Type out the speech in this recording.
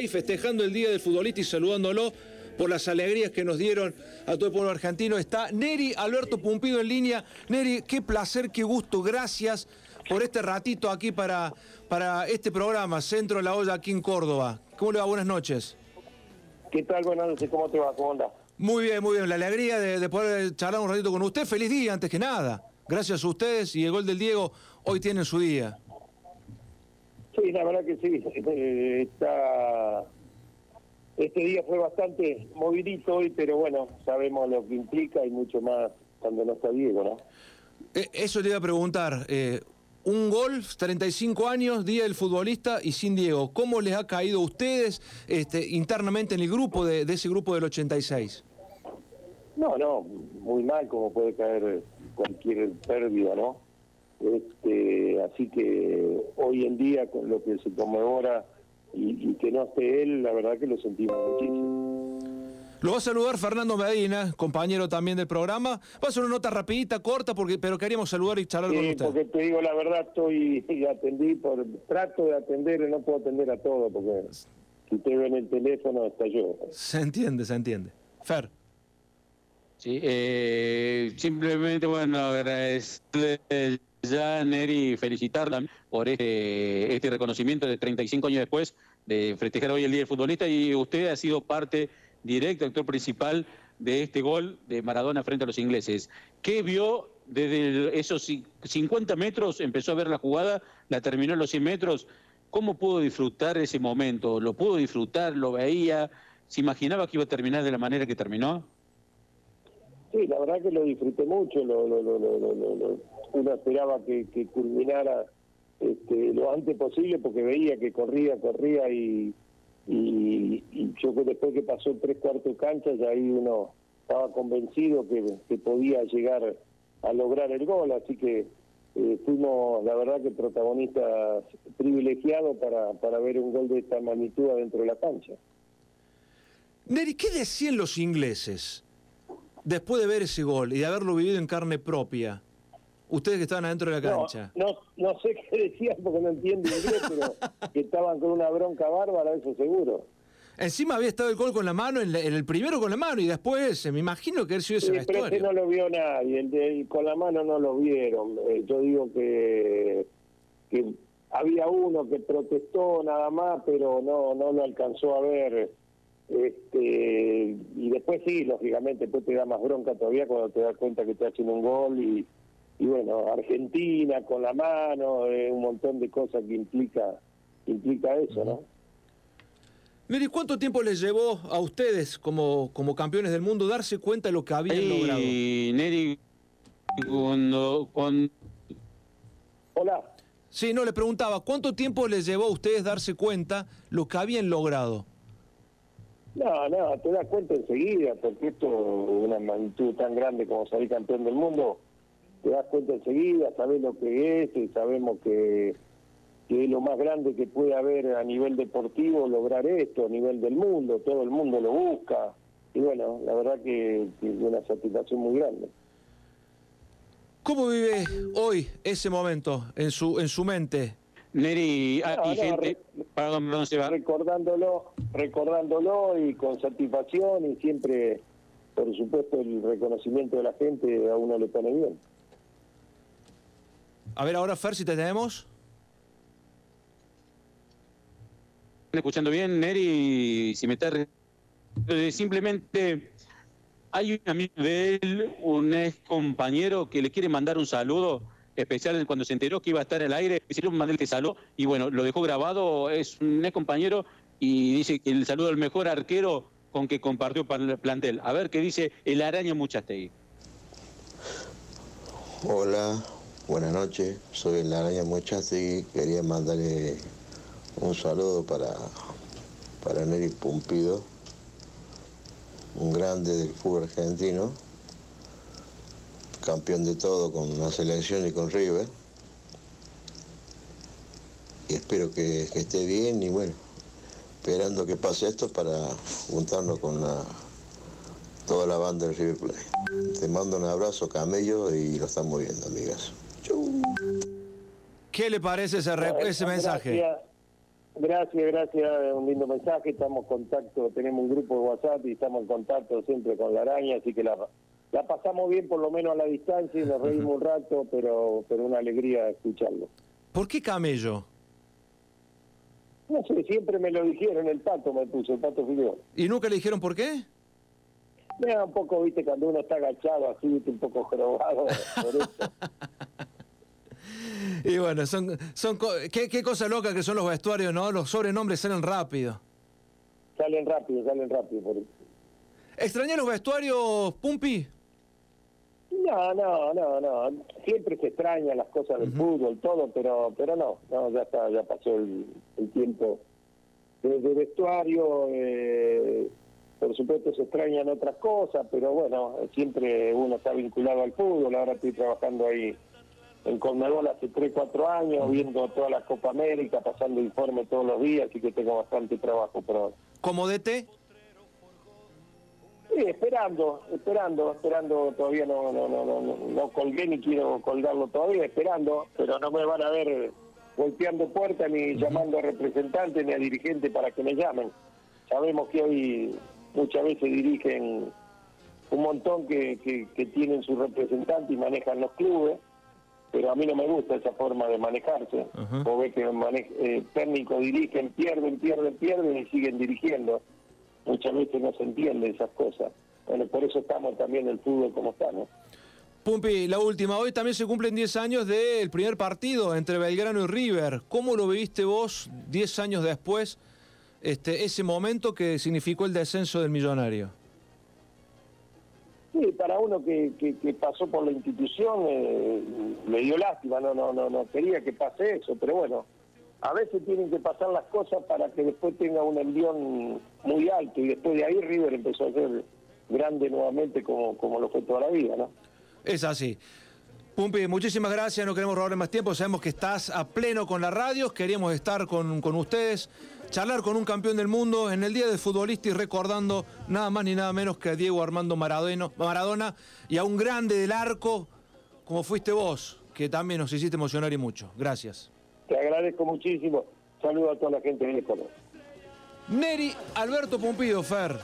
y festejando el Día del Futbolista y saludándolo por las alegrías que nos dieron a todo el pueblo argentino. Está Neri Alberto Pumpido en línea. Neri, qué placer, qué gusto. Gracias por este ratito aquí para, para este programa, Centro de la Olla, aquí en Córdoba. ¿Cómo le va? Buenas noches. ¿Qué tal? Buenas noches. ¿Cómo te va? ¿Cómo anda? Muy bien, muy bien. La alegría de, poder charlar un ratito con usted. Feliz día, antes que nada. Gracias a ustedes y el gol del Diego hoy tiene su día. Sí, la verdad que sí. Eh, está este día fue bastante movidito hoy, pero bueno, sabemos lo que implica y mucho más cuando no está Diego, ¿no? Eh, eso te iba a preguntar. Eh, un gol, 35 años, Día del Futbolista y sin Diego. ¿Cómo les ha caído a ustedes este, internamente en el grupo de, ese grupo del 86? No, no, muy mal como puede caer cualquier pérdida, ¿no? Este, así que hoy en día con lo que se conmemora y, que no esté él, la verdad que lo sentimos muchísimo. Lo va a saludar Fernando Medina, compañero también del programa. Va a ser una nota rapidita, corta, porque pero queríamos saludar y charlar con usted. porque te digo la verdad, estoy atendí por trato de atender, no puedo atender a todo, porque si usted ve en el teléfono está yo. Se entiende, se entiende. Fer. Sí, eh, simplemente, bueno, agradecerle ya, Neri, felicitarla por este, este reconocimiento de 35 años después de festejar hoy el Día del Futbolista y usted ha sido parte directa, actor principal de este gol de Maradona frente a los ingleses. ¿Qué vio desde esos 50 metros? Empezó a ver la jugada, la terminó en los 100 metros. ¿Cómo pudo disfrutar ese momento? ¿Lo pudo disfrutar? ¿Lo veía? ¿Se imaginaba que iba a terminar de la manera que terminó? Sí, la verdad que lo disfruté mucho, lo, uno esperaba que, culminara este, lo antes posible porque veía que corría, corría y, y, yo que después que pasó tres cuartos cancha ya ahí uno estaba convencido que, podía llegar a lograr el gol, así que eh, fuimos la verdad que protagonistas privilegiados para, para ver un gol de esta magnitud dentro de la cancha. Neri, ¿qué decían los ingleses? Después de ver ese gol y de haberlo vivido en carne propia, ustedes que estaban adentro de la cancha. No, no, sé qué decían porque no entiendo inglés, pero que estaban con una bronca bárbara, eso seguro. Encima había estado el gol con la mano, en, el primero con la mano y después, me imagino que él sido ese Pero ese no lo vio nadie, el de con la mano no lo vieron. Eh, yo digo que, que había uno que protestó nada más, pero no, no lo alcanzó a ver este, y después sí, lógicamente, después te da más bronca todavía cuando te das cuenta que te hacen un gol y, y bueno, Argentina con la mano, eh, un montón de cosas que implica, implica eso, ¿no? Mire, ¿cuánto tiempo les llevó a ustedes como, como campeones del mundo darse cuenta de lo que habían logrado? Neri, cuando, cuando... Hola. Sí, no, le preguntaba, ¿cuánto tiempo les llevó a ustedes darse cuenta lo que habían logrado? No, no, te das cuenta enseguida, porque esto es una magnitud tan grande como salir campeón del mundo, te das cuenta enseguida, sabes lo que es y sabemos que, es lo más grande que puede haber a nivel deportivo lograr esto, a nivel del mundo, todo el mundo lo busca, y bueno, la verdad que, es una satisfacción muy grande. ¿Cómo vive hoy ese momento en su, en su mente? Neri, y gente, perdón, se va. Recordándolo, recordándolo y con satisfacción y siempre, por supuesto, el reconocimiento de la gente a uno le pone bien. A ver, ahora Fer, si te tenemos. Escuchando bien, Neri, si me está... Simplemente hay un amigo de él, un ex compañero que le quiere mandar un saludo especial cuando se enteró que iba a estar el aire, hicieron un mandel que saló y bueno, lo dejó grabado, es un ex compañero y dice que el saludo al mejor arquero con que compartió el plantel. A ver qué dice el araña Muchastegui. Hola, buenas noches, soy el araña Muchastegui, quería mandarle un saludo para, para Neri Pumpido, un grande del fútbol argentino campeón de todo con la selección y con River. Y espero que, esté bien y bueno, esperando que pase esto para juntarnos con la, toda la banda del River Plate. Te mando un abrazo, camello, y lo estamos viendo, amigas. ¿Qué le parece ese, ese mensaje? Gracias, gracias, un lindo mensaje, estamos en contacto, tenemos un grupo de WhatsApp y estamos en contacto siempre con la araña, así que la, la pasamos bien por lo menos a la distancia y nos reímos un rato, pero, pero una alegría escucharlo. ¿Por qué camello? No sé, siempre me lo dijeron, el pato me puso, el pato Fideo. ¿Y nunca le dijeron por qué? Me da un poco, viste, cuando uno está agachado así, viste, un poco jorobado, por eso. Y bueno, son, son qué, qué cosa loca que son los vestuarios, ¿no? Los sobrenombres salen rápido. Salen rápido, salen rápido por eso. ¿Extrañas los vestuarios, Pumpi? No, no, no, no. Siempre se extrañan las cosas del fútbol, todo, pero pero no, no, ya está, ya pasó el, el tiempo de, de vestuario. eh, por supuesto se extrañan otras cosas, pero bueno, siempre uno está vinculado al fútbol. Ahora estoy trabajando ahí en Conmebol hace 3, 4 años, viendo toda la Copa América, pasando informe todos los días, así que tengo bastante trabajo ahora. ¿Como DT? Sí, esperando, esperando, esperando, todavía no, no, no, no, no, colgué ni quiero colgarlo todavía, esperando, pero no me van a ver golpeando puertas ni llamando a representantes ni a dirigentes para que me llamen. Sabemos que hoy muchas veces dirigen un montón que, que, que tienen su representante y manejan los clubes, pero a mí no me gusta esa forma de manejarse. Vos ves que mane- eh, técnicos dirigen, pierden, pierden, pierden y siguen dirigiendo muchas veces no se entiende esas cosas. Bueno, por eso estamos también en el fútbol como está, ¿no? Pumpi, la última. Hoy también se cumplen 10 años del primer partido entre Belgrano y River. ¿Cómo lo viviste vos 10 años después, este, ese momento que significó el descenso del millonario? Sí, para uno que, que, que pasó por la institución eh, me dio lástima, no, no, no, no quería que pase eso, pero bueno, a veces tienen que pasar las cosas para que después tenga un envión muy alto y después de ahí River empezó a ser grande nuevamente como, como lo fue toda la vida, ¿no? Es así. Pumpi, muchísimas gracias, no queremos robarle más tiempo, sabemos que estás a pleno con la radio, queríamos estar con, con ustedes, charlar con un campeón del mundo en el Día del Futbolista y recordando nada más ni nada menos que a Diego Armando Maradona, Maradona y a un grande del arco como fuiste vos, que también nos hiciste emocionar y mucho. Gracias. Te agradezco muchísimo. Saludo a toda la gente de. Neri Alberto Pumpido, Fer.